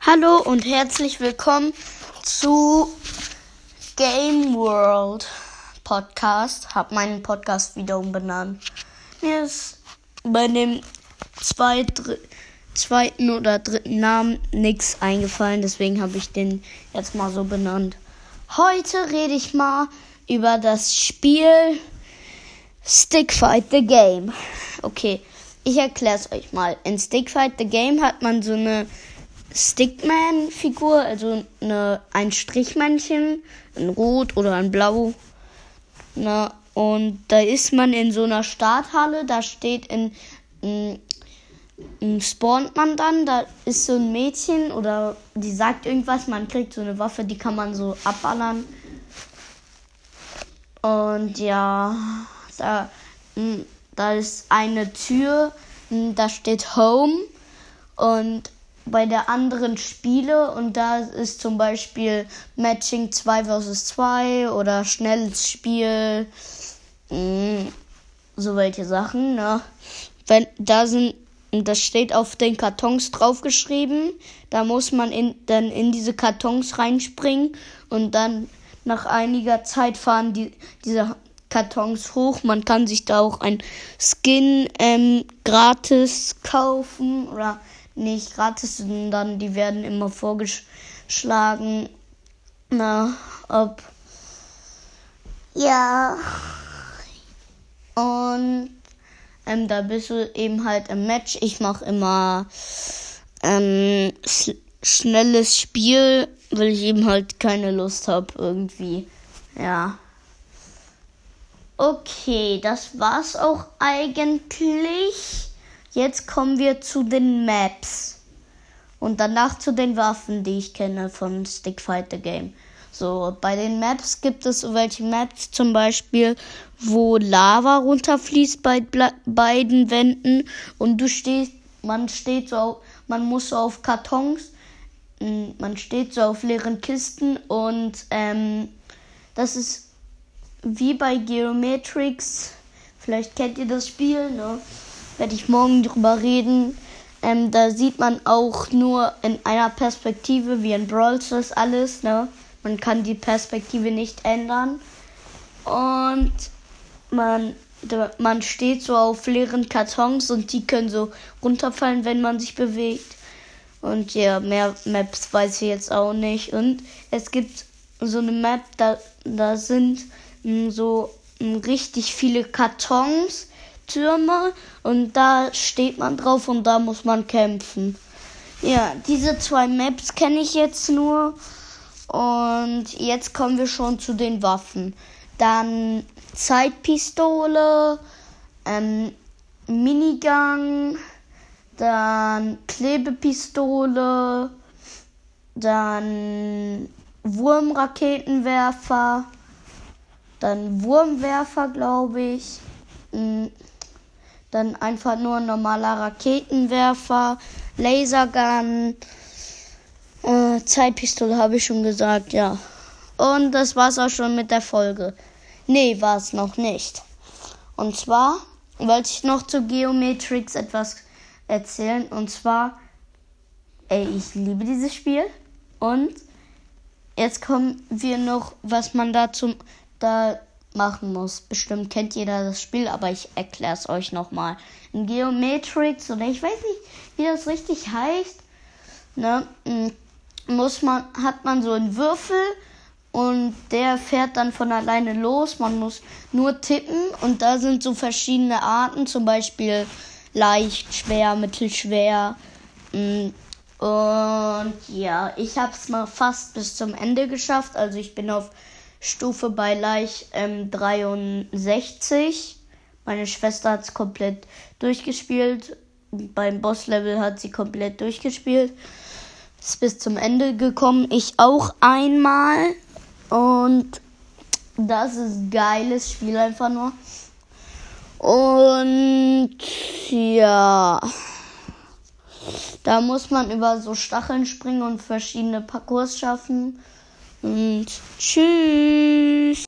Hallo und herzlich willkommen zu Game World Podcast. Hab meinen Podcast wieder umbenannt. Mir ist bei dem zweit, zweiten oder dritten Namen nichts eingefallen, deswegen habe ich den jetzt mal so benannt. Heute rede ich mal über das Spiel Stick Fight the Game. Okay, ich erkläre es euch mal. In Stick Fight the Game hat man so eine Stickman-Figur, also eine, ein Strichmännchen, ein Rot oder ein Blau. Na, und da ist man in so einer Starthalle, da steht in, in, in spawnt man dann, da ist so ein Mädchen oder die sagt irgendwas, man kriegt so eine Waffe, die kann man so abballern. Und ja, da, da ist eine Tür, da steht Home und bei der anderen Spiele und da ist zum Beispiel Matching 2 vs 2 oder schnelles Spiel, mh, mm, so welche Sachen. Ne? Wenn, da sind, das steht auf den Kartons draufgeschrieben, da muss man in, dann in diese Kartons reinspringen und dann nach einiger Zeit fahren die, diese Kartons hoch. Man kann sich da auch ein Skin ähm, gratis kaufen oder nicht gratis, sondern die werden immer vorgeschlagen. Na, ob. Ja. Und ähm, da bist du eben halt im Match. Ich mache immer ähm, schnelles Spiel, weil ich eben halt keine Lust habe irgendwie. Ja. Okay, das war's auch eigentlich. Jetzt kommen wir zu den Maps. Und danach zu den Waffen, die ich kenne von Stick Fighter Game. So, bei den Maps gibt es welche Maps zum Beispiel, wo Lava runterfließt bei beiden Wänden und du stehst, man steht so, man muss so auf Kartons, hm, man steht so auf leeren Kisten und ähm, das ist wie bei Geometrix. Vielleicht kennt ihr das Spiel, ne? Werde ich morgen drüber reden. Ähm, da sieht man auch nur in einer Perspektive, wie in Brawl Stars alles. Ne? Man kann die Perspektive nicht ändern. Und man, man steht so auf leeren Kartons und die können so runterfallen, wenn man sich bewegt. Und ja, mehr Maps weiß ich jetzt auch nicht. Und es gibt so eine Map, da, da sind mh, hm, so mh, hm, richtig viele Kartons Türme und da steht man drauf und da muss man kämpfen. Ja, diese zwei Maps kenne ich jetzt nur. Und jetzt kommen wir schon zu den Waffen. Dann Zeitpistole, ähm, Minigun, dann Klebepistole, dann Wurmraketenwerfer, dann Wurmwerfer, glaube ich. Dann einfach nur ein normaler Raketenwerfer, Lasergun, äh, Zeitpistole habe ich schon gesagt, ja. Und das war's auch schon mit der Folge. Nee, war es noch nicht. Und zwar wollte ich noch zu Geometrix etwas erzählen. Und zwar, ey, ich liebe dieses Spiel. Und jetzt kommen wir noch, was man dazu da machen muss. Bestimmt kennt jeder das Spiel, aber ich erkläre es euch nochmal. In Geometrix oder ich weiß nicht, wie das richtig heißt, ne, muss man, hat man so einen Würfel und der fährt dann von alleine los. Man muss nur tippen und da sind so verschiedene Arten, zum Beispiel leicht, schwer, mittelschwer. Und ja, ich habe es mal fast bis zum Ende geschafft. Also ich bin auf Stufe bei Leich ähm, 63. Meine Schwester hat es komplett durchgespielt. Beim Bosslevel hat sie komplett durchgespielt. Ist bis zum Ende gekommen. Ich auch einmal. Und das ist geiles Spiel einfach nur. Und ja. Da muss man über so Stacheln springen und verschiedene Parcours schaffen. Und tschüss.